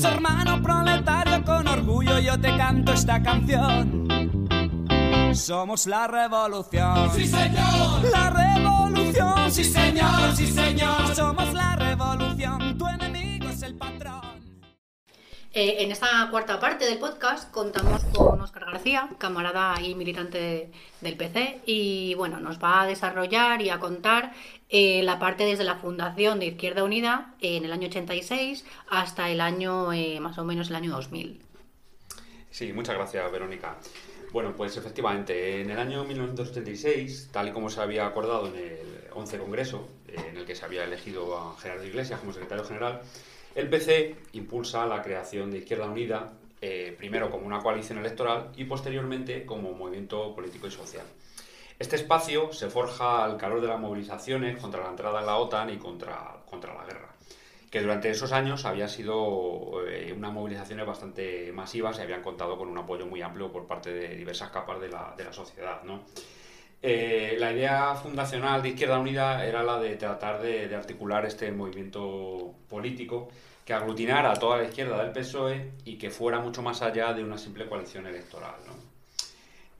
Por eso, hermano proletario, con orgullo yo te canto esta canción. Somos la revolución. Sí, señor. La revolución. Sí, señor, sí, señor. Somos la revolución. Eh, en esta cuarta parte del podcast contamos con Óscar García, camarada y militante del PC, y bueno, nos va a desarrollar y a contar eh, la parte desde la fundación de Izquierda Unida en el año 86 hasta el año, eh, más o menos el año 2000. Sí, muchas gracias, Verónica. Bueno, pues efectivamente, en el año 1986, tal y como se había acordado en el 11 Congreso, en el que se había elegido a Gerardo Iglesias como secretario general, el PC impulsa la creación de Izquierda Unida, eh, primero como una coalición electoral y posteriormente como movimiento político y social. Este espacio se forja al calor de las movilizaciones contra la entrada en la OTAN y contra, contra la guerra, que durante esos años habían sido eh, unas movilizaciones bastante masivas y habían contado con un apoyo muy amplio por parte de diversas capas de la, de la sociedad. ¿no? Eh, la idea fundacional de Izquierda Unida era la de tratar de, articular este movimiento político que aglutinara a toda la izquierda del PSOE y que fuera mucho más allá de una simple coalición electoral.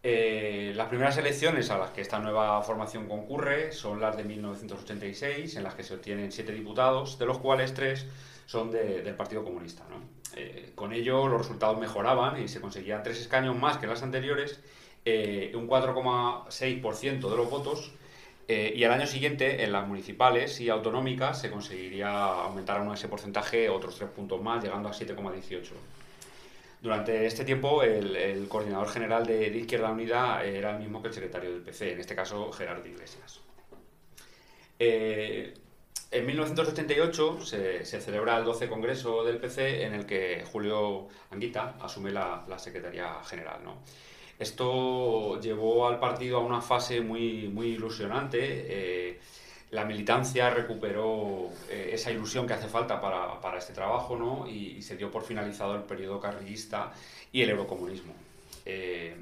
Eh, las primeras elecciones a las que esta nueva formación concurre son las de 1986, en las que se obtienen siete diputados, de los cuales tres son de, del Partido Comunista. Eh, con ello los resultados mejoraban y se conseguían tres escaños más que las anteriores eh, un 4,6% de los votos eh, y al año siguiente en las municipales y autonómicas se conseguiría aumentar aún ese porcentaje otros tres puntos más, llegando a 7,18%. Durante este tiempo el, coordinador general de, de, Izquierda Unida era el mismo que el secretario del PC, en este caso Gerardo Iglesias. Eh, en 1988 se, celebra el 12 Congreso del PC en el que Julio Anguita asume la, Secretaría General. Esto llevó al partido a una fase muy, muy ilusionante. Eh, la militancia recuperó eh, esa ilusión que hace falta para, para este trabajo ¿no? y, se dio por finalizado el periodo carrillista y el eurocomunismo. Eh,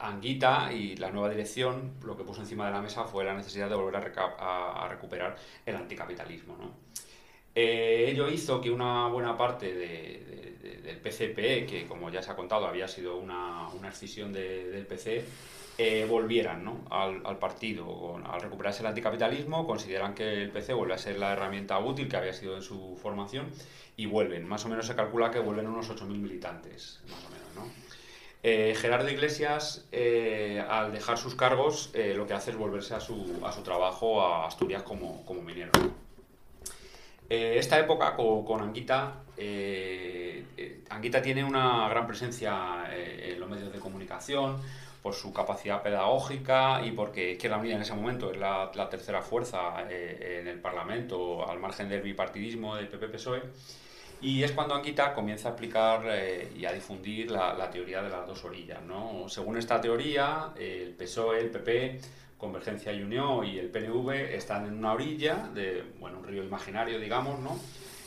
Anguita y la nueva dirección lo que puso encima de la mesa fue la necesidad de volver a, recuperar el anticapitalismo. ¿no? Ello hizo que una buena parte de, del PCP, que como ya se ha contado había sido una, una escisión del PC, eh, volvieran ¿no? al, al, partido. Al recuperarse el anticapitalismo, consideran que el PC vuelve a ser la herramienta útil que había sido en su formación y vuelven. Más o menos se calcula que vuelven unos 8.000 militantes, más o menos. ¿no? Eh, Gerardo Iglesias, eh, al dejar sus cargos, lo que hace es volverse a su, a su trabajo a Asturias como, como minero. Eh, esta época con, con Anguita, eh, Anguita tiene una gran presencia eh, en los medios de comunicación por su capacidad pedagógica y porque Izquierda Unida en ese momento es la, la tercera fuerza eh, en el Parlamento al margen del bipartidismo del PP-PSOE. Y es cuando Anguita comienza a explicar eh, y a difundir la, la, teoría de las dos orillas. ¿no? Según esta teoría, el PSOE, el PP, Convergencia y Unión y el PNV están en una orilla de bueno, un río imaginario, digamos, ¿no?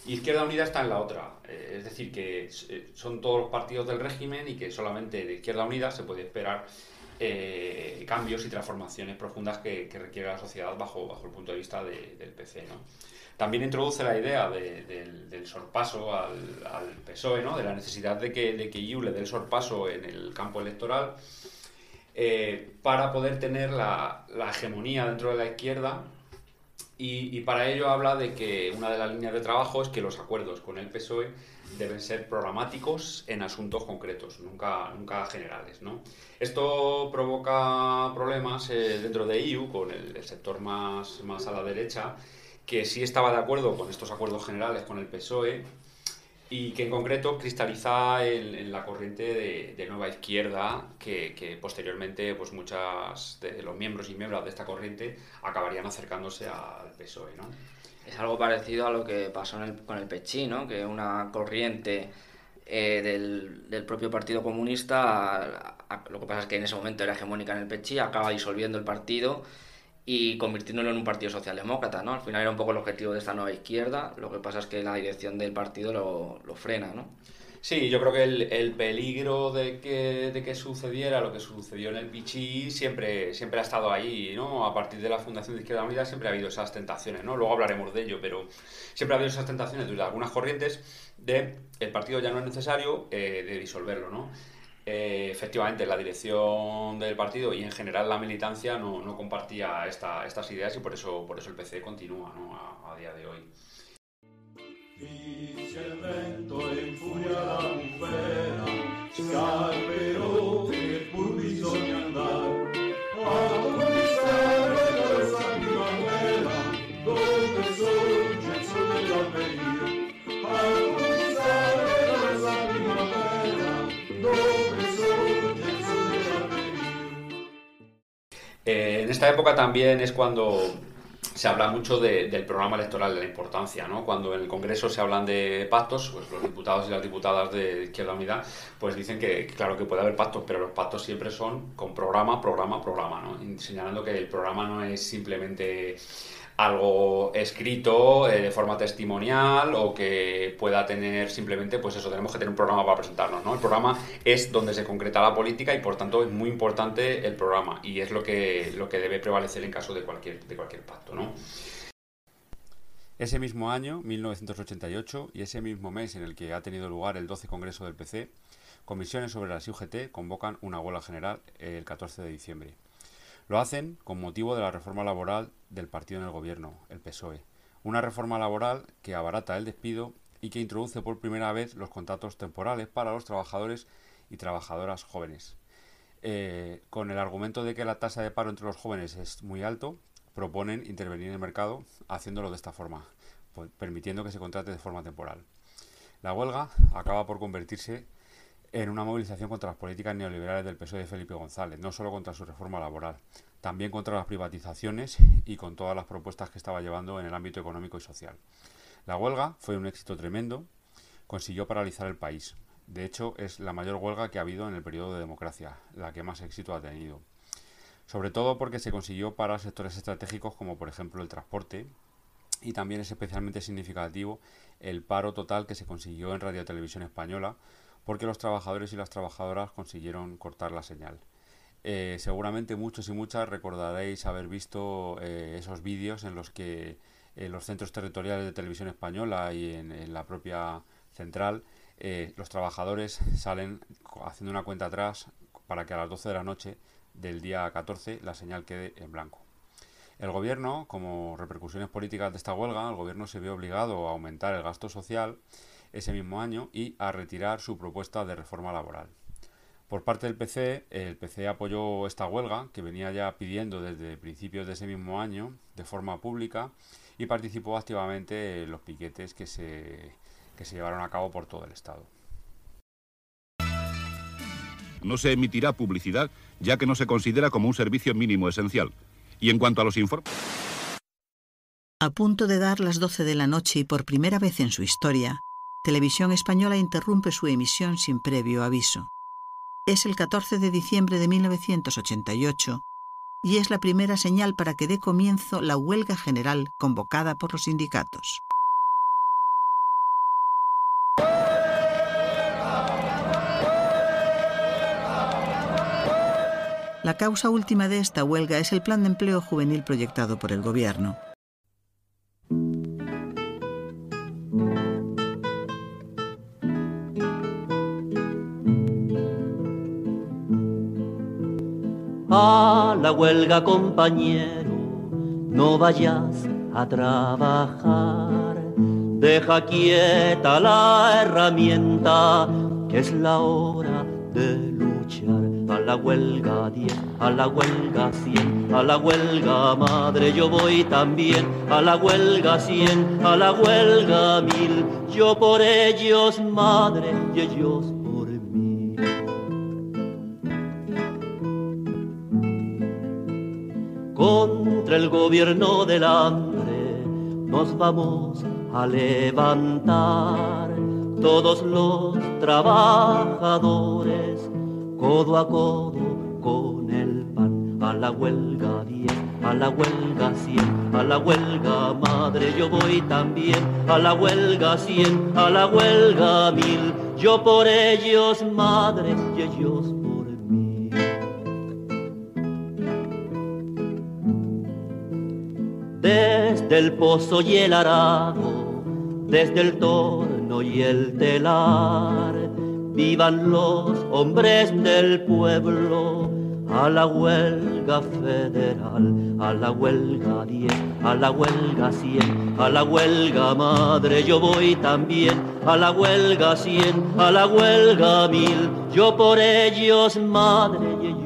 Y Izquierda Unida está en la otra. Eh, es decir, que eh, son todos los partidos del régimen y que solamente de Izquierda Unida se puede esperar eh, cambios y transformaciones profundas que, que, requiere la sociedad bajo, bajo el punto de vista de, del PC, ¿no? También introduce la idea de, de, del sorpaso al, al, PSOE, ¿no? De la necesidad de que, de que IU le dé el sorpaso en el campo electoral eh, para poder tener la, hegemonía dentro de la izquierda y, y, para ello habla de que una de las líneas de trabajo es que los acuerdos con el PSOE deben ser programáticos en asuntos concretos, nunca, nunca generales. ¿no? Esto provoca problemas eh, dentro de EU con el, el, sector más, más a la derecha, que sí estaba de acuerdo con estos acuerdos generales con el PSOE, y que en concreto cristaliza en, en la corriente de, de, nueva izquierda que, que, posteriormente pues muchas de los miembros y miembros de esta corriente acabarían acercándose al PSOE. ¿no? Es algo parecido a lo que pasó con el Pechí, ¿no? que una corriente eh, del, propio Partido Comunista, lo que pasa es que en ese momento era hegemónica en el Pechí, acaba disolviendo el partido y convirtiéndolo en un partido socialdemócrata, ¿no? Al final era un poco el objetivo de esta nueva izquierda, lo que pasa es que la dirección del partido lo, lo frena, ¿no? Sí, yo creo que el, peligro de que, de que, sucediera lo que sucedió en el Pichi siempre, siempre ha estado ahí, ¿no? A partir de la fundación de Izquierda Unida siempre ha habido esas tentaciones, ¿no? Luego hablaremos de ello, pero siempre ha habido esas tentaciones de algunas corrientes de el partido ya no es necesario eh, de disolverlo, ¿no? Eh, efectivamente, la dirección del partido y en general la militancia no, no compartía esta, estas ideas y por eso, por eso el PC continúa a día de hoy. Esta época también es cuando se habla mucho del programa electoral, de la importancia, ¿no? Cuando en el Congreso se hablan de pactos, pues los diputados y las diputadas de Izquierda Unida, pues dicen que claro que puede haber pactos, pero los pactos siempre son con programa, programa, programa, ¿no? Señalando que el programa no es simplemente algo escrito eh, de forma testimonial o que pueda tener simplemente, pues eso, tenemos que tener un programa para presentarnos, ¿no? El programa es donde se concreta la política y por tanto es muy importante el programa y es lo que, lo que debe prevalecer en caso de cualquier, de cualquier pacto, ¿no? Ese mismo año, 1988, y ese mismo mes en el que ha tenido lugar el 12 Congreso del PC, comisiones sobre las UGT convocan una huelga general el 14 de diciembre. Lo hacen con motivo de la reforma laboral del partido en el gobierno, el PSOE. Una reforma laboral que abarata el despido y que introduce por primera vez los contratos temporales para los trabajadores y trabajadoras jóvenes. Eh, con el argumento de que la tasa de paro entre los jóvenes es muy alto, proponen intervenir en el mercado haciéndolo de esta forma, pues, permitiendo que se contrate de forma temporal. La huelga acaba por convertirse en una movilización contra las políticas neoliberales del PSOE de Felipe González, no solo contra su reforma laboral, también contra las privatizaciones y con todas las propuestas que estaba llevando en el ámbito económico y social. La huelga fue un éxito tremendo, consiguió paralizar el país. De hecho, es la mayor huelga que ha habido en el periodo de democracia, la que más éxito ha tenido. Sobre todo porque se consiguió para sectores estratégicos como por ejemplo el transporte, y también es especialmente significativo el paro total que se consiguió en Radio Televisión Española, porque los trabajadores y las trabajadoras consiguieron cortar la señal. Eh, seguramente muchos y muchas recordaréis haber visto eh, esos vídeos en los que en los centros territoriales de televisión española y en, la propia central eh, los trabajadores salen haciendo una cuenta atrás para que a las 12 de la noche del día 14 la señal quede en blanco. El gobierno, como repercusiones políticas de esta huelga, el gobierno se vio obligado a aumentar el gasto social ese mismo año y a retirar su propuesta de reforma laboral. Por parte del PC, el PC apoyó esta huelga, que venía ya pidiendo desde principios de ese mismo año, de forma pública, y participó activamente en los piquetes que se, que se llevaron a cabo por todo el Estado. No se emitirá publicidad, ya que no se considera como un servicio mínimo esencial. Y en cuanto a los informes... A punto de dar las 12 de la noche y por primera vez en su historia, Televisión Española interrumpe su emisión sin previo aviso. Es el 14 de diciembre de 1988 y es la primera señal para que dé comienzo la huelga general convocada por los sindicatos. La causa última de esta huelga es el plan de empleo juvenil proyectado por el Gobierno. La huelga compañero, no vayas a trabajar. Deja quieta la herramienta, que es la hora de luchar. A la huelga 10, a la huelga 100, a la huelga madre yo voy también. A la huelga 100, a la huelga mil, yo por ellos madre y ellos contra el gobierno del hambre, nos vamos a levantar. Todos los trabajadores, codo a codo con el pan, a la huelga bien, a la huelga cien, a la huelga madre, yo voy también, a la huelga cien, a la huelga mil, yo por ellos madre y ellos Desde el pozo y el arado, desde el torno y el telar, vivan los hombres del pueblo a la huelga federal, a la huelga 10, a la huelga 100, a la huelga madre, yo voy también, a la huelga 100, a la huelga mil, yo por ellos madre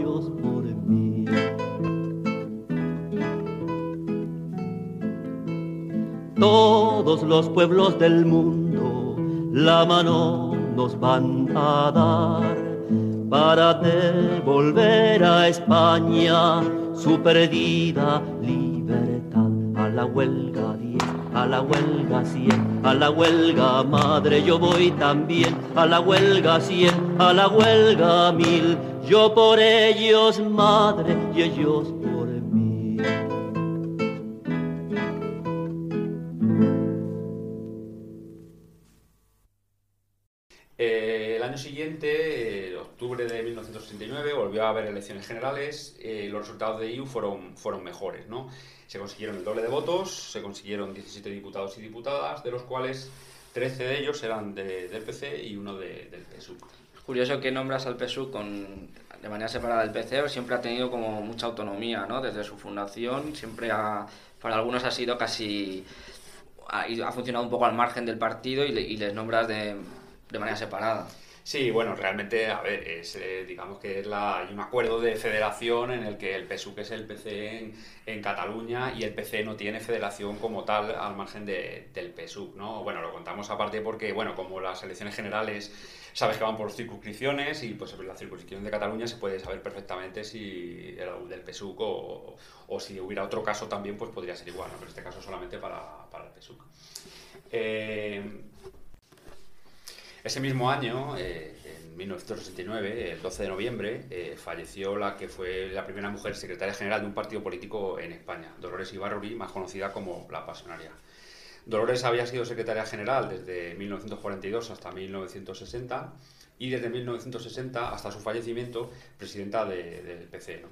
Todos los pueblos del mundo la mano nos van a dar para devolver a España su perdida libertad. A la huelga 10, a la huelga 100, a la huelga madre yo voy también, a la huelga 100, a la huelga mil, yo por ellos madre y ellos octubre de 1969, volvió a haber elecciones generales. eh, los resultados de IU fueron, fueron mejores, ¿no? Se consiguieron el doble de votos, se consiguieron 17 diputados y diputadas, de los cuales 13 de ellos eran de- del PC y uno de- del PSUV. Es curioso que nombras al PSU con, de manera separada del PC, siempre ha tenido como mucha autonomía, ¿no? Desde su fundación, siempre ha, para algunos ha sido casi, ha, ha funcionado un poco al margen del partido y, le- y les nombras de, de manera separada. Sí, bueno, realmente, a ver, es, eh, digamos que es la, hay un acuerdo de federación en el que el PSUC es el PC en, Cataluña y el PC no tiene federación como tal al margen de- del PSUC, ¿no? Bueno, lo contamos aparte porque, bueno, como las elecciones generales sabes que van por circunscripciones y pues en la circunscripción de Cataluña se puede saber perfectamente si era del PSUC o, o si hubiera otro caso también, pues podría ser igual, ¿no? Pero en este caso solamente para, para el PSUC. Eh, ese mismo año, eh, en 1969, el 12 de noviembre, eh, falleció la que fue la primera mujer secretaria general de un partido político en España, Dolores Ibarruri, más conocida como la Pasionaria. Dolores había sido secretaria general desde 1942 hasta 1960 y desde 1960 hasta su fallecimiento presidenta de- del PC. ¿no?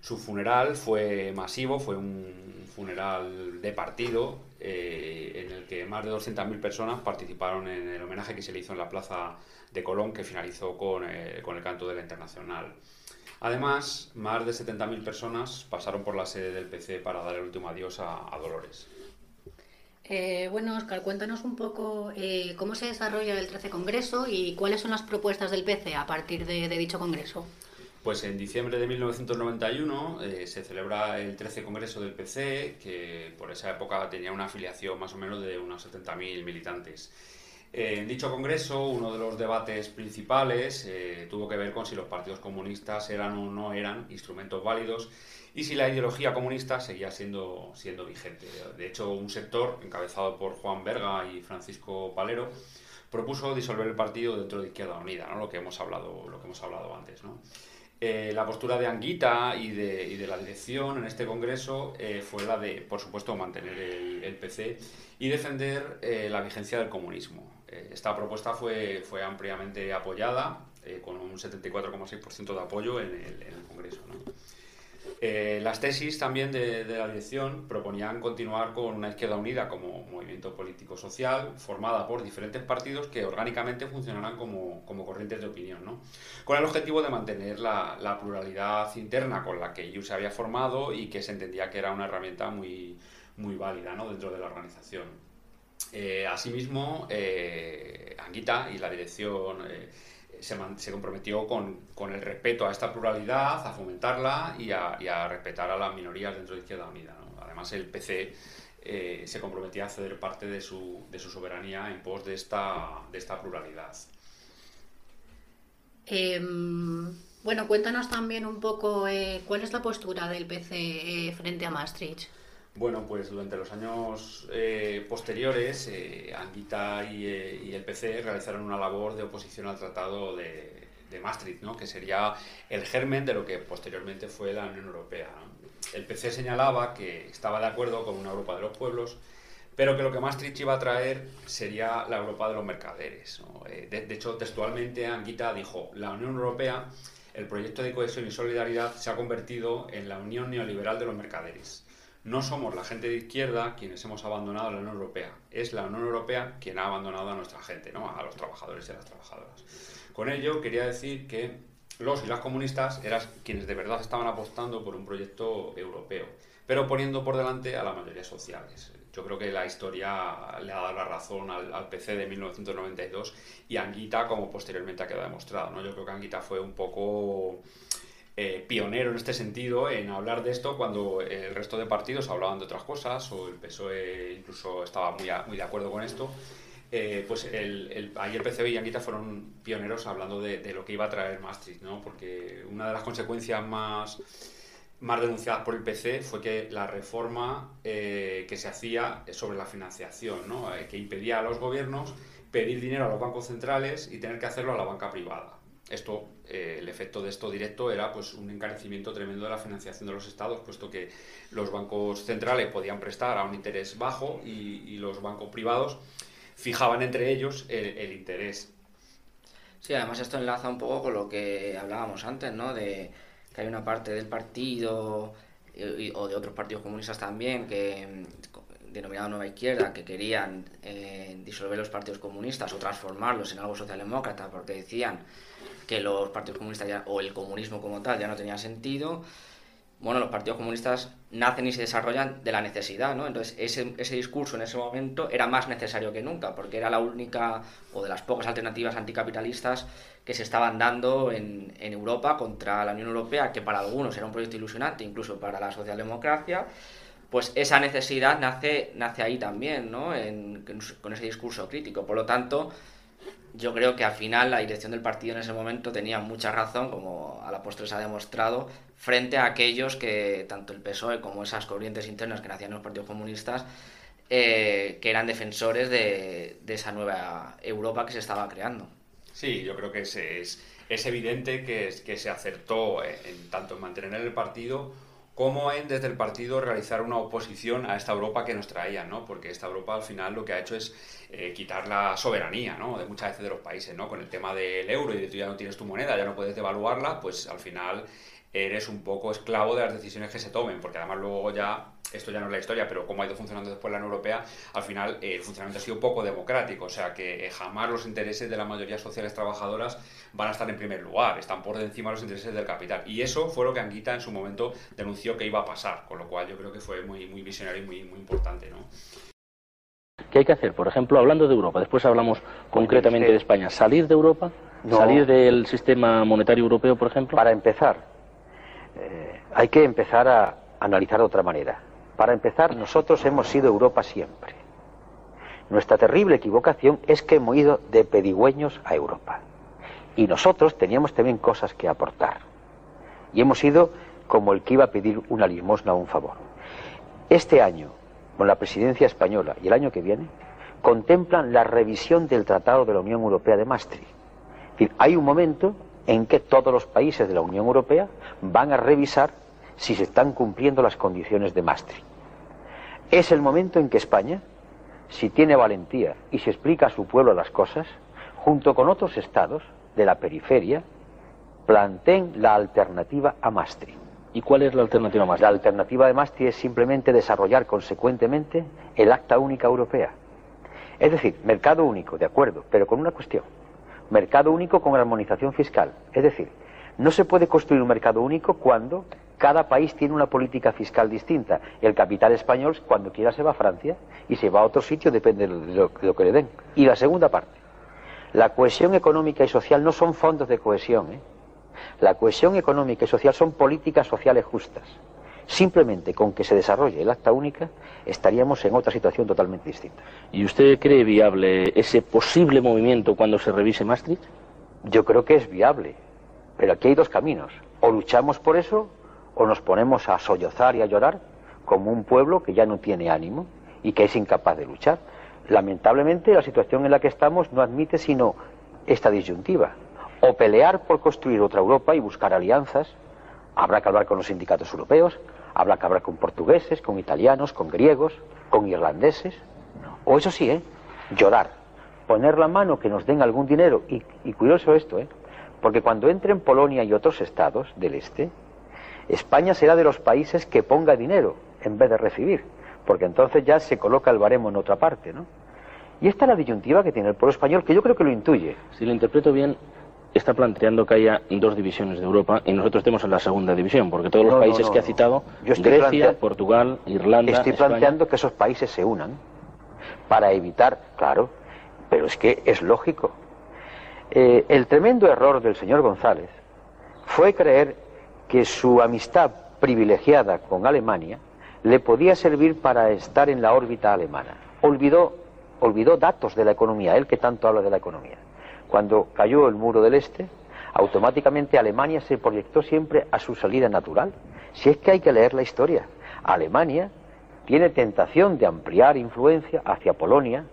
Su funeral fue masivo, fue un funeral de partido eh, en el que más de 200.000 personas participaron en el homenaje que se le hizo en la plaza de Colón, que finalizó con, eh, el canto de la Internacional. Además, más de 70.000 personas pasaron por la sede del PC para dar el último adiós a, Dolores. Eh, bueno, Oscar, cuéntanos un poco cómo se desarrolla el 13 Congreso y cuáles son las propuestas del PC a partir de dicho Congreso. Pues en diciembre de 1991 eh, se celebra el 13 Congreso del PC, que por esa época tenía una afiliación más o menos de unos 70.000 militantes. Eh, en dicho congreso, uno de los debates principales eh, tuvo que ver con si los partidos comunistas eran o no eran instrumentos válidos y si la ideología comunista seguía siendo, siendo vigente. De hecho, un sector encabezado por Juan Berga y Francisco Palero propuso disolver el partido dentro de Izquierda Unida, ¿no? lo, que hemos hablado, lo que hemos hablado antes. ¿no? Eh, la postura de Anguita y de, la dirección en este congreso eh, fue la de, por supuesto, mantener el, PC y defender eh, la vigencia del comunismo. Esta propuesta fue, ampliamente apoyada, con un 74,6% de apoyo en el, Congreso. Eh, las tesis también de, la dirección proponían continuar con una izquierda unida como movimiento político-social formada por diferentes partidos que orgánicamente funcionaran como, como corrientes de opinión, ¿no? con el objetivo de mantener la, pluralidad interna con la que IU se había formado y que se entendía que era una herramienta muy, muy válida ¿no? dentro de la organización. Eh, asimismo, eh, Anguita y la dirección se, comprometió con, el respeto a esta pluralidad, a fomentarla y a, respetar a las minorías dentro de Izquierda Unida. ¿no? Además, el PC eh, se comprometía a ceder parte de su, de su, soberanía en pos de esta, de esta pluralidad. Eh, bueno, cuéntanos también un poco eh, cuál es la postura del PC eh, frente a Maastricht. Bueno, pues durante los años eh, posteriores, eh, Anguita y, eh, el PC realizaron una labor de oposición al Tratado de, Maastricht, ¿no? que sería el germen de lo que posteriormente fue la Unión Europea. El PC señalaba que estaba de acuerdo con una Europa de los pueblos, pero que lo que Maastricht iba a traer sería la Europa de los mercaderes. de, de hecho, textualmente Anguita dijo, la Unión Europea, el proyecto de cohesión y solidaridad se ha convertido en la Unión Neoliberal de los Mercaderes. No somos la gente de izquierda quienes hemos abandonado la Unión Europea, es la Unión Europea quien ha abandonado a nuestra gente, ¿no? a los trabajadores y a las trabajadoras. Con ello quería decir que los y las comunistas eran quienes de verdad estaban apostando por un proyecto europeo, pero poniendo por delante a las mayorías sociales. Yo creo que la historia le ha dado la razón al, al PC de 1992 y a Anguita, como posteriormente ha quedado demostrado. ¿no? Yo creo que Anguita fue un poco eh, pionero en este sentido en hablar de esto cuando el resto de partidos hablaban de otras cosas o el PSOE incluso estaba muy, muy de acuerdo con esto. Eh, pues el, el, ahí el PCB y Anguita fueron pioneros hablando de, de, lo que iba a traer Maastricht, ¿no? porque una de las consecuencias más, más denunciadas por el PC fue que la reforma eh, que se hacía sobre la financiación, ¿no? Eh, que impedía a los gobiernos pedir dinero a los bancos centrales y tener que hacerlo a la banca privada. Esto, eh, el efecto de esto directo era pues, un encarecimiento tremendo de la financiación de los estados, puesto que los bancos centrales podían prestar a un interés bajo y, los bancos privados fijaban entre ellos el, interés. Sí, además esto enlaza un poco con lo que hablábamos antes, ¿no? De que hay una parte del partido o de otros partidos comunistas también que denominado Nueva Izquierda, que querían eh, disolver los partidos comunistas o transformarlos en algo socialdemócrata porque decían que los partidos comunistas ya, o el comunismo como tal ya no tenía sentido bueno, los partidos comunistas nacen y se desarrollan de la necesidad, ¿no? Entonces, ese, ese discurso en ese momento era más necesario que nunca, porque era la única o de las pocas alternativas anticapitalistas que se estaban dando en, en Europa contra la Unión Europea, que para algunos era un proyecto ilusionante, incluso para la socialdemocracia, pues esa necesidad nace, nace ahí también, ¿no? En, con ese discurso crítico. Por lo tanto, yo creo que al final la dirección del partido en ese momento tenía mucha razón, como a la postre se ha demostrado, frente a aquellos que, tanto el PSOE como esas corrientes internas que nacían en los partidos comunistas, eh, que eran defensores de, esa nueva Europa que se estaba creando. Sí, yo creo que es, es, evidente que, que se acertó en tanto en mantener el partido como en desde el partido realizar una oposición a esta Europa que nos traían, ¿no? Porque esta Europa al final lo que ha hecho es eh, quitar la soberanía, ¿no? De muchas veces de los países, ¿no? Con el tema del euro y de tú ya no tienes tu moneda, ya no puedes devaluarla, pues al final eres un poco esclavo de las decisiones que se tomen, porque además luego ya, esto ya no es la historia, pero como ha ido funcionando después la Unión Europea, al final eh, el funcionamiento ha sido poco democrático, o sea que eh, jamás los intereses de la mayoría sociales trabajadoras van a estar en primer lugar, están por encima de los intereses del capital. Y eso fue lo que Anguita en su momento denunció que iba a pasar, con lo cual yo creo que fue muy, muy visionario y muy, muy importante, ¿no? ¿Qué hay que hacer? Por ejemplo, hablando de Europa, después hablamos concretamente de España. ¿Salir de Europa? No. ¿Salir del sistema monetario europeo, por ejemplo? Para empezar, eh, hay que empezar a analizar de otra manera. Para empezar, nosotros hemos sido Europa siempre. Nuestra terrible equivocación es que hemos ido de pedigüeños a Europa. Y nosotros teníamos también cosas que aportar. Y hemos ido como el que iba a pedir una limosna o un favor. Este año, con la presidencia española y el año que viene, contemplan la revisión del Tratado de la Unión Europea de Maastricht. Hay un momento en que todos los países de la Unión Europea van a revisar si se están cumpliendo las condiciones de Maastricht. Es el momento en que España, si tiene valentía y se explica a su pueblo las cosas, junto con otros estados de la periferia, planteen la alternativa a Maastricht. ¿Y cuál es la alternativa a Maastricht? La alternativa de Maastricht es simplemente desarrollar consecuentemente el Acta Única Europea. Es decir, mercado único, de acuerdo, pero con una cuestión mercado único con armonización fiscal. Es decir, no se puede construir un mercado único cuando cada país tiene una política fiscal distinta. El capital español, cuando quiera, se va a Francia y se va a otro sitio, depende de lo, que le den. Y la segunda parte, la cohesión económica y social no son fondos de cohesión. ¿eh? La cohesión económica y social son políticas sociales justas. Simplemente con que se desarrolle el acta única estaríamos en otra situación totalmente distinta. ¿Y usted cree viable ese posible movimiento cuando se revise Maastricht? Yo creo que es viable, pero aquí hay dos caminos. O luchamos por eso o nos ponemos a sollozar y a llorar como un pueblo que ya no tiene ánimo y que es incapaz de luchar. Lamentablemente la situación en la que estamos no admite sino esta disyuntiva. O pelear por construir otra Europa y buscar alianzas, habrá que hablar con los sindicatos europeos, habrá que con portugueses, con italianos, con griegos, con irlandeses, o eso sí, ¿eh? llorar, poner la mano que nos den algún dinero, y, y curioso esto, ¿eh? porque cuando entren Polonia y otros estados del este, España será de los países que ponga dinero en vez de recibir, porque entonces ya se coloca el baremo en otra parte, ¿no? Y esta es la disyuntiva que tiene el pueblo español, que yo creo que lo intuye. Si lo interpreto bien, está planteando que haya dos divisiones de Europa y nosotros estemos en la segunda división, porque todos los No, países no, que ha citado, Yo estoy Grecia, plantea- Portugal, Irlanda, Estoy España, planteando que esos países se unan para evitar, claro, pero es que es lógico. Eh, el tremendo error del señor González fue creer que su amistad privilegiada con Alemania le podía servir para estar en la órbita alemana. Olvidó, olvidó datos de la economía, él que tanto habla de la economía. Cuando cayó el muro del Este, automáticamente Alemania se proyectó siempre a su salida natural. Si es que hay que leer la historia. Alemania tiene tentación de ampliar influencia hacia Polonia,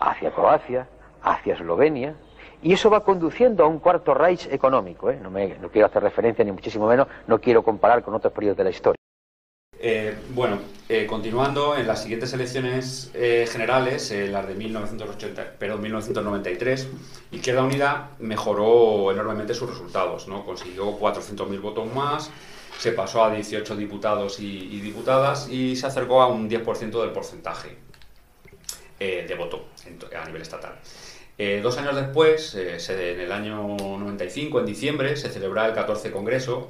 hacia Croacia, hacia Eslovenia, y eso va conduciendo a un cuarto Reich económico. ¿eh? No, me- quiero hacer referencia ni muchísimo menos, no quiero comparar con otros periodos de la historia. Eh, bueno, eh, continuando, en las siguientes elecciones eh, generales, eh, las de 1980, perdón, 1993, Izquierda Unida mejoró enormemente sus resultados, ¿no? consiguió 400.000 votos más, se pasó a 18 diputados y, diputadas y se acercó a un 10% del porcentaje de voto a nivel estatal. Dos años después, en el año 95, en diciembre, se celebra el 14 Congreso,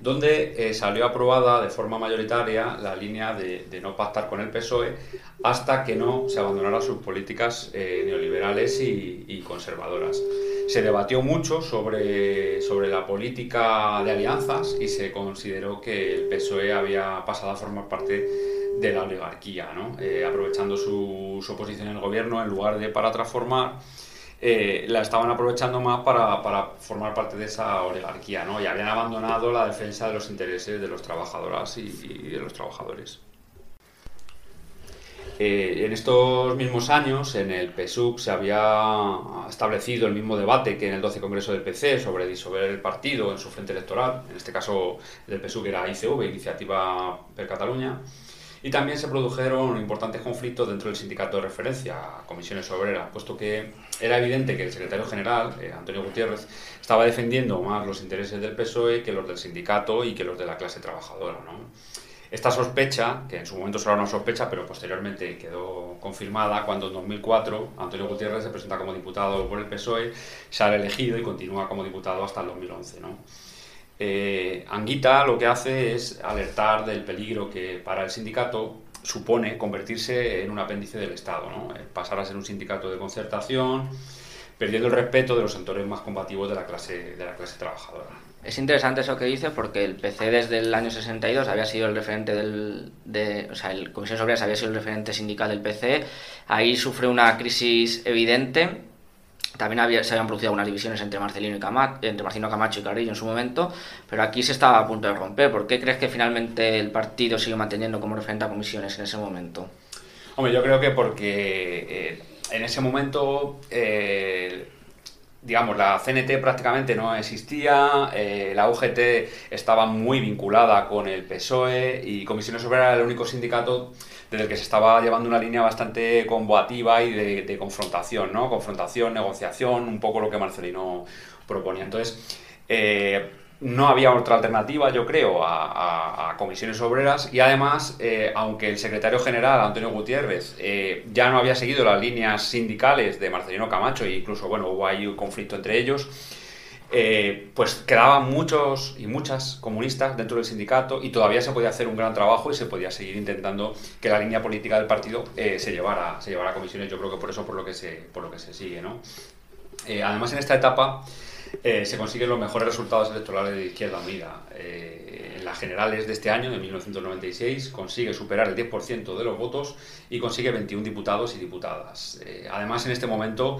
donde eh, salió aprobada de forma mayoritaria la línea de, no pactar con el PSOE hasta que no se abandonaran sus políticas eh, neoliberales y, conservadoras. Se debatió mucho sobre, sobre la política de alianzas y se consideró que el PSOE había pasado a formar parte de la oligarquía, ¿no? Eh, aprovechando su, su posición en el gobierno en lugar de para transformar eh, la estaban aprovechando más para, formar parte de esa oligarquía, ¿no? Y habían abandonado la defensa de los intereses de los trabajadoras y, de los trabajadores. Eh, en estos mismos años, en el PSUC se había establecido el mismo debate que en el 12 Congreso del PC sobre disolver el partido en su frente electoral. En este caso, el del era ICV, Iniciativa per Cataluña. Y también se produjeron importantes conflictos dentro del sindicato de referencia, Comisiones Obreras, puesto que era evidente que el secretario general, eh, Antonio Gutiérrez, estaba defendiendo más los intereses del PSOE que los del sindicato y que los de la clase trabajadora. ¿no? Esta sospecha, que en su momento solo era una sospecha, pero posteriormente quedó confirmada cuando en 2004 Antonio Gutiérrez se presenta como diputado por el PSOE, sale elegido y continúa como diputado hasta el 2011. ¿no? Eh, Anguita lo que hace es alertar del peligro que para el sindicato supone convertirse en un apéndice del Estado, ¿no? Eh, pasar a ser un sindicato de concertación, perdiendo el respeto de los sectores más combativos de la clase, de la clase trabajadora. Es interesante eso que dice porque el PC desde el año 62 había sido el referente del... De, o sea, el Comisión Obreras había sido el referente sindical del PC. Ahí sufre una crisis evidente. También había, se habían producido algunas divisiones entre Marcelino, y Camacho, entre Camacho y Carrillo en su momento, pero aquí se estaba a punto de romper. ¿Por qué crees que finalmente el partido sigue manteniendo como referente a comisiones en ese momento? Hombre, yo creo que porque eh, en ese momento, eh, digamos, la CNT prácticamente no existía, eh, la UGT estaba muy vinculada con el PSOE y Comisiones Obreras era el único sindicato desde el que se estaba llevando una línea bastante combativa y de, confrontación, ¿no? Confrontación, negociación, un poco lo que Marcelino proponía. Entonces, eh, no había otra alternativa, yo creo, a, comisiones obreras y además, eh, aunque el secretario general, Antonio Gutiérrez, eh, ya no había seguido las líneas sindicales de Marcelino Camacho e incluso, bueno, hubo ahí un conflicto entre ellos, eh, pues quedaban muchos y muchas comunistas dentro del sindicato y todavía se podía hacer un gran trabajo y se podía seguir intentando que la línea política del partido se, llevara, se llevara a comisiones. Yo creo que por eso por lo que se, por lo que se sigue, ¿no? Además, en esta etapa eh, se consiguen los mejores resultados electorales de Izquierda Unida. Eh, en las generales de este año, de 1996, consigue superar el 10% de los votos y consigue 21 diputados y diputadas. Eh, además, en este momento,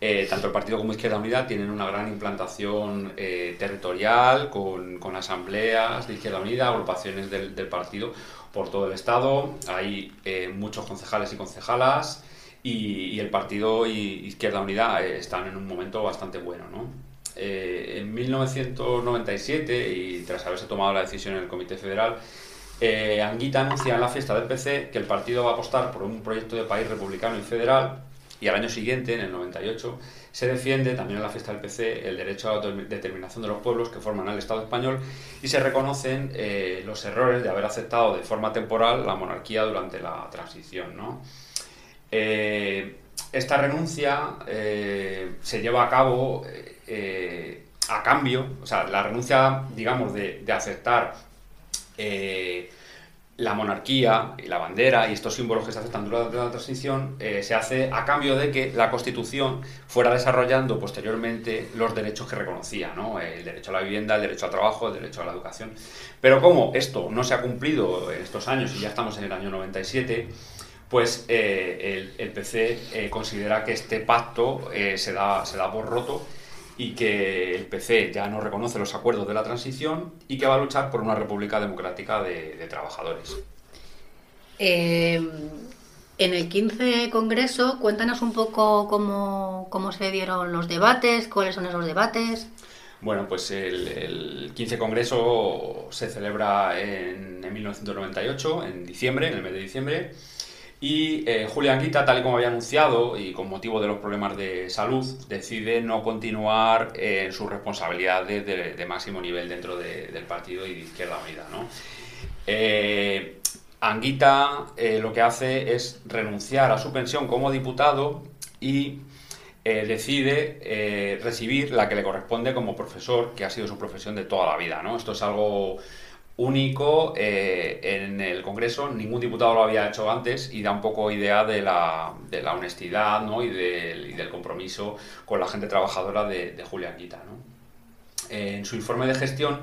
eh, tanto el Partido como Izquierda Unida tienen una gran implantación territorial con, asambleas de Izquierda Unida, agrupaciones del, partido, por todo el Estado, hay muchos concejales y concejalas y, y el partido y Izquierda Unida están en un momento bastante bueno. ¿no? Eh, en 1997, y tras haberse tomado la decisión en el Comité Federal, eh, Anguita anuncia en la fiesta del PC que el partido va a apostar por un proyecto de país republicano y federal y al año siguiente, en el 98, se defiende también en la fiesta del PC el derecho a la autodeterminación de los pueblos que forman el Estado español y se reconocen eh, los errores de haber aceptado de forma temporal la monarquía durante la transición. esta renuncia se lleva a cabo eh, a cambio, o sea, la renuncia, digamos, de, aceptar eh, la monarquía y la bandera y estos símbolos que se aceptan durante la transición eh, se hace a cambio de que la Constitución fuera desarrollando posteriormente los derechos que reconocía, ¿no? el derecho a la vivienda, el derecho al trabajo, el derecho a la educación. Pero como esto no se ha cumplido en estos años y ya estamos en el año 97, pues eh, el, el, PC considera que este pacto se, da, se da por roto y que el PC ya no reconoce los acuerdos de la transición y que va a luchar por una república democrática de, de trabajadores. Eh, en el 15 Congreso, cuéntanos un poco cómo, cómo, se dieron los debates, cuáles son esos debates. Bueno, pues el, el 15 Congreso se celebra en, en 1998, en diciembre, en el mes de diciembre. Y eh, Julián Guita, tal y como había anunciado, y con motivo de los problemas de salud, decide no continuar en sus responsabilidades de, máximo nivel dentro de, del partido y de Izquierda Unida. Eh, Anguita eh, lo que hace es renunciar a su pensión como diputado y eh, decide recibir la que le corresponde como profesor, que ha sido su profesión de toda la vida. Esto es algo único eh, en el Congreso, ningún diputado lo había hecho antes y da un poco idea de la, honestidad y, del, compromiso con la gente trabajadora de, de Julián Quita. ¿no? Eh, en su informe de gestión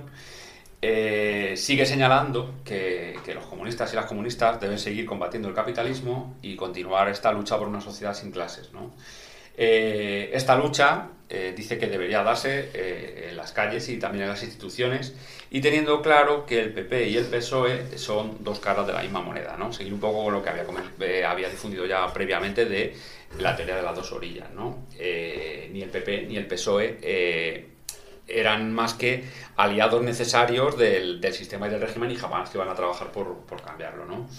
eh, sigue señalando que, los comunistas y las comunistas deben seguir combatiendo el capitalismo y continuar esta lucha por una sociedad sin clases. Eh, esta lucha eh, dice que debería darse eh, en las calles y también en las instituciones y teniendo claro que el PP y el PSOE son dos caras de la misma moneda, ¿no? Seguir un poco con lo que había, eh, había difundido ya previamente de la teoría de las dos orillas, ¿no? Ni el PP ni el PSOE eran más que aliados necesarios del, del, sistema y del régimen y jamás que iban a trabajar por, por cambiarlo, ¿no?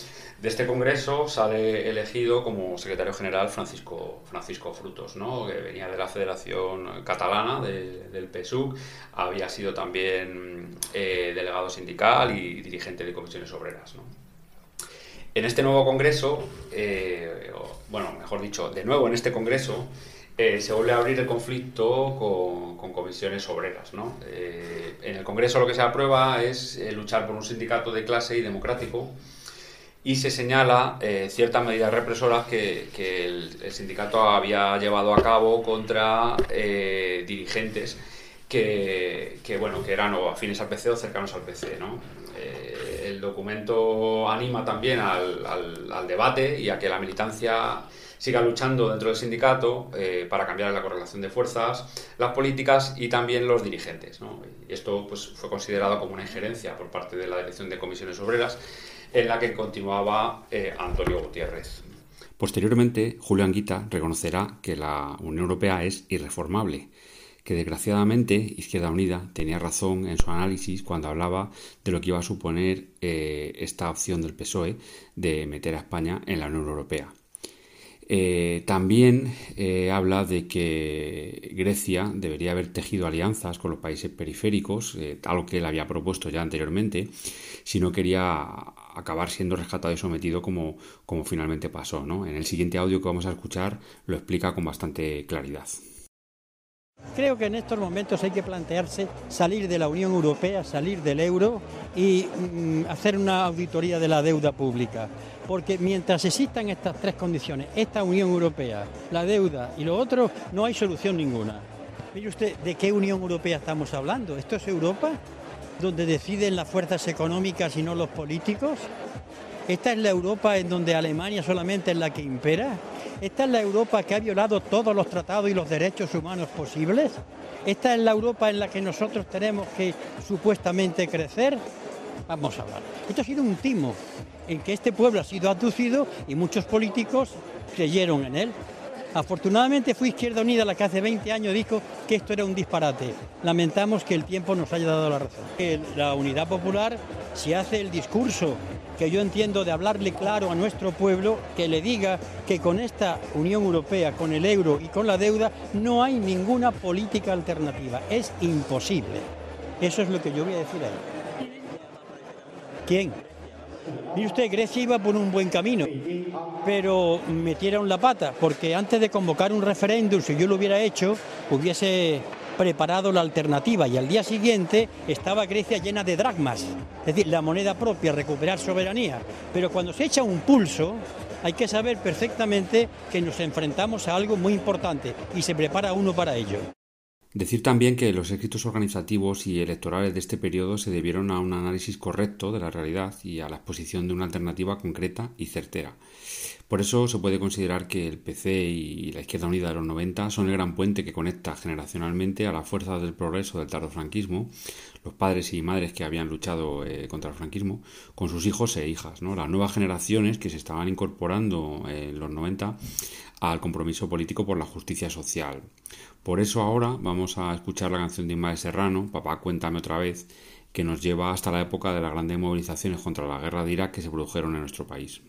De este congreso sale elegido como secretario general Francisco, Francisco Frutos, que venía de la Federación Catalana de, del PSUC, había sido también eh, delegado sindical y dirigente de comisiones obreras. En este nuevo congreso, eh, bueno, mejor dicho, de nuevo en este congreso, eh, se vuelve a abrir el conflicto con, comisiones obreras. en el Congreso lo que se aprueba es luchar por un sindicato de clase y democrático y se señala eh, ciertas medidas represoras que, el, el, sindicato había llevado a cabo contra eh, dirigentes que, bueno, que eran o afines al PC o cercanos al PC. ¿no? Eh, el documento anima también al, debate y a que la militancia siga luchando dentro del sindicato para cambiar la correlación de fuerzas, las políticas y también los dirigentes. ¿no? Esto pues, fue considerado como una injerencia por parte de la Dirección de Comisiones Obreras en la que continuaba eh, Antonio Gutiérrez. Posteriormente, Julio Anguita reconocerá que la Unión Europea es irreformable, que desgraciadamente Izquierda Unida tenía razón en su análisis cuando hablaba de lo que iba a suponer eh, esta opción del PSOE de meter a España en la Unión Europea. Eh, también habla de que Grecia debería haber tejido alianzas con los países periféricos, algo que él había propuesto ya anteriormente, si no quería acabar siendo rescatado y sometido como, como finalmente pasó. ¿no? En el siguiente audio que vamos a escuchar lo explica con bastante claridad. Creo que en estos momentos hay que plantearse salir de la Unión Europea, salir del euro y mm, hacer una auditoría de la deuda pública porque mientras existan estas tres condiciones, esta Unión Europea, la deuda y lo otro, no hay solución ninguna. Mire usted, ¿de qué Unión Europea estamos hablando? ¿Esto es Europa? ¿Donde deciden las fuerzas económicas y no los políticos? ¿Esta es la Europa en donde Alemania solamente es la que impera? ¿Esta es la Europa que ha violado todos los tratados y los derechos humanos posibles? ¿Esta es la Europa en la que nosotros tenemos que supuestamente crecer? Vamos a hablar. Esto ha sido un timo en que este pueblo ha sido abducido y muchos políticos creyeron en él. Afortunadamente fue Izquierda Unida la que hace 20 años dijo que esto era un disparate. Lamentamos que el tiempo nos haya dado la razón. La Unidad Popular, si hace el discurso que yo entiendo de hablarle claro a nuestro pueblo, que le diga que con esta Unión Europea, con el euro y con la deuda, no hay ninguna política alternativa. Es imposible. Eso es lo que yo voy a decir a él. ¿Quién? Mire usted, Grecia iba por un buen camino, pero metieron la pata, porque antes de convocar un referéndum, si yo lo hubiera hecho, hubiese preparado la alternativa y al día siguiente estaba Grecia llena de dracmas, es decir, la moneda propia, recuperar soberanía. Pero cuando se echa un pulso, hay que saber perfectamente que nos enfrentamos a algo muy importante y se prepara uno para ello. Decir también que los éxitos organizativos y electorales de este periodo se debieron a un análisis correcto de la realidad y a la exposición de una alternativa concreta y certera. Por eso se puede considerar que el PC y la Izquierda Unida de los 90 son el gran puente que conecta generacionalmente a las fuerzas del progreso del tardofranquismo, los padres y madres que habían luchado eh, contra el franquismo, con sus hijos e hijas, las nuevas generaciones que se estaban incorporando en los 90 al compromiso político por la justicia social. Por eso ahora vamos a escuchar la canción de Ismael Serrano, Papá cuéntame otra vez, que nos lleva hasta la época de las grandes movilizaciones contra la guerra de Irak que se produjeron en nuestro país.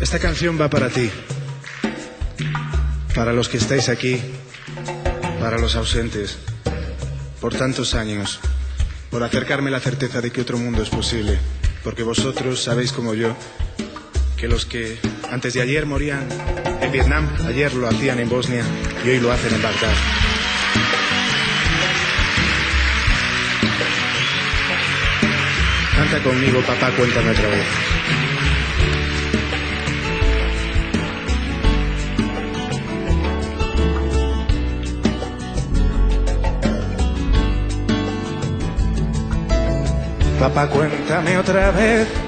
Esta canción va para ti, para los que estáis aquí, para los ausentes, por tantos años, por acercarme la certeza de que otro mundo es posible, porque vosotros sabéis como yo que los que antes de ayer morían en Vietnam, ayer lo hacían en Bosnia y hoy lo hacen en Bagdad. Canta conmigo, papá, cuéntame otra vez. Papá, cuéntame otra vez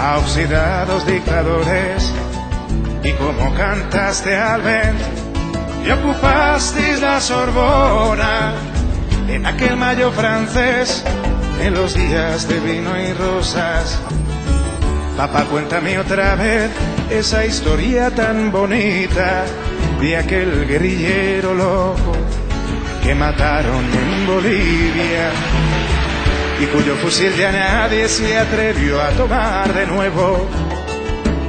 a oxidados dictadores y como cantaste al vent y ocupasteis la Sorbona en aquel mayo francés en los días de vino y rosas. Papá, cuéntame otra vez esa historia tan bonita de aquel guerrillero loco que mataron en Bolivia y cuyo fusil ya nadie se atrevió a tomar de nuevo.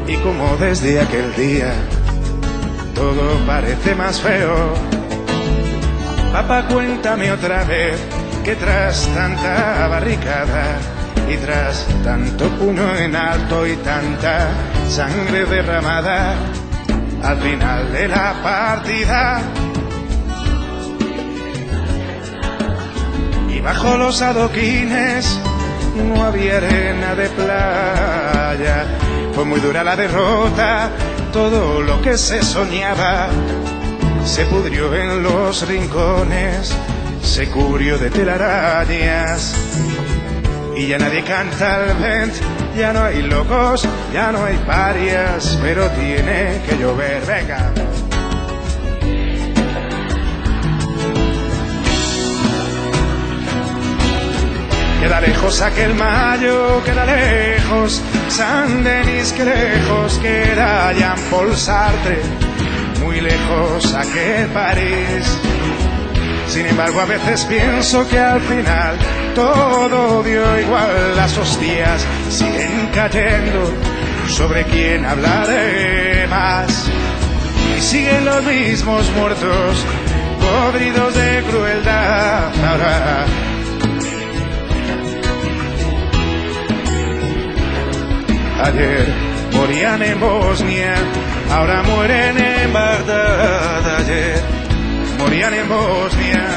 Y como desde aquel día todo parece más feo, papá cuéntame otra vez que tras tanta barricada y tras tanto puño en alto y tanta sangre derramada, al final de la partida bajo los adoquines no había arena de playa. Fue muy dura la derrota, todo lo que se soñaba se pudrió en los rincones, se cubrió de telarañas. Y ya nadie canta al vent, ya no hay locos, ya no hay parias, pero tiene que llover, venga. Queda lejos aquel mayo, queda lejos San Denis, que lejos queda Jean Paul Sartre, muy lejos aquel París. Sin embargo, a veces pienso que al final todo dio igual, las hostias siguen cayendo sobre quién hablaré más. Y siguen los mismos muertos, podridos de crueldad. Ahora Ayer morían en Bosnia, ahora mueren en Bagdad. Ayer morían en Bosnia,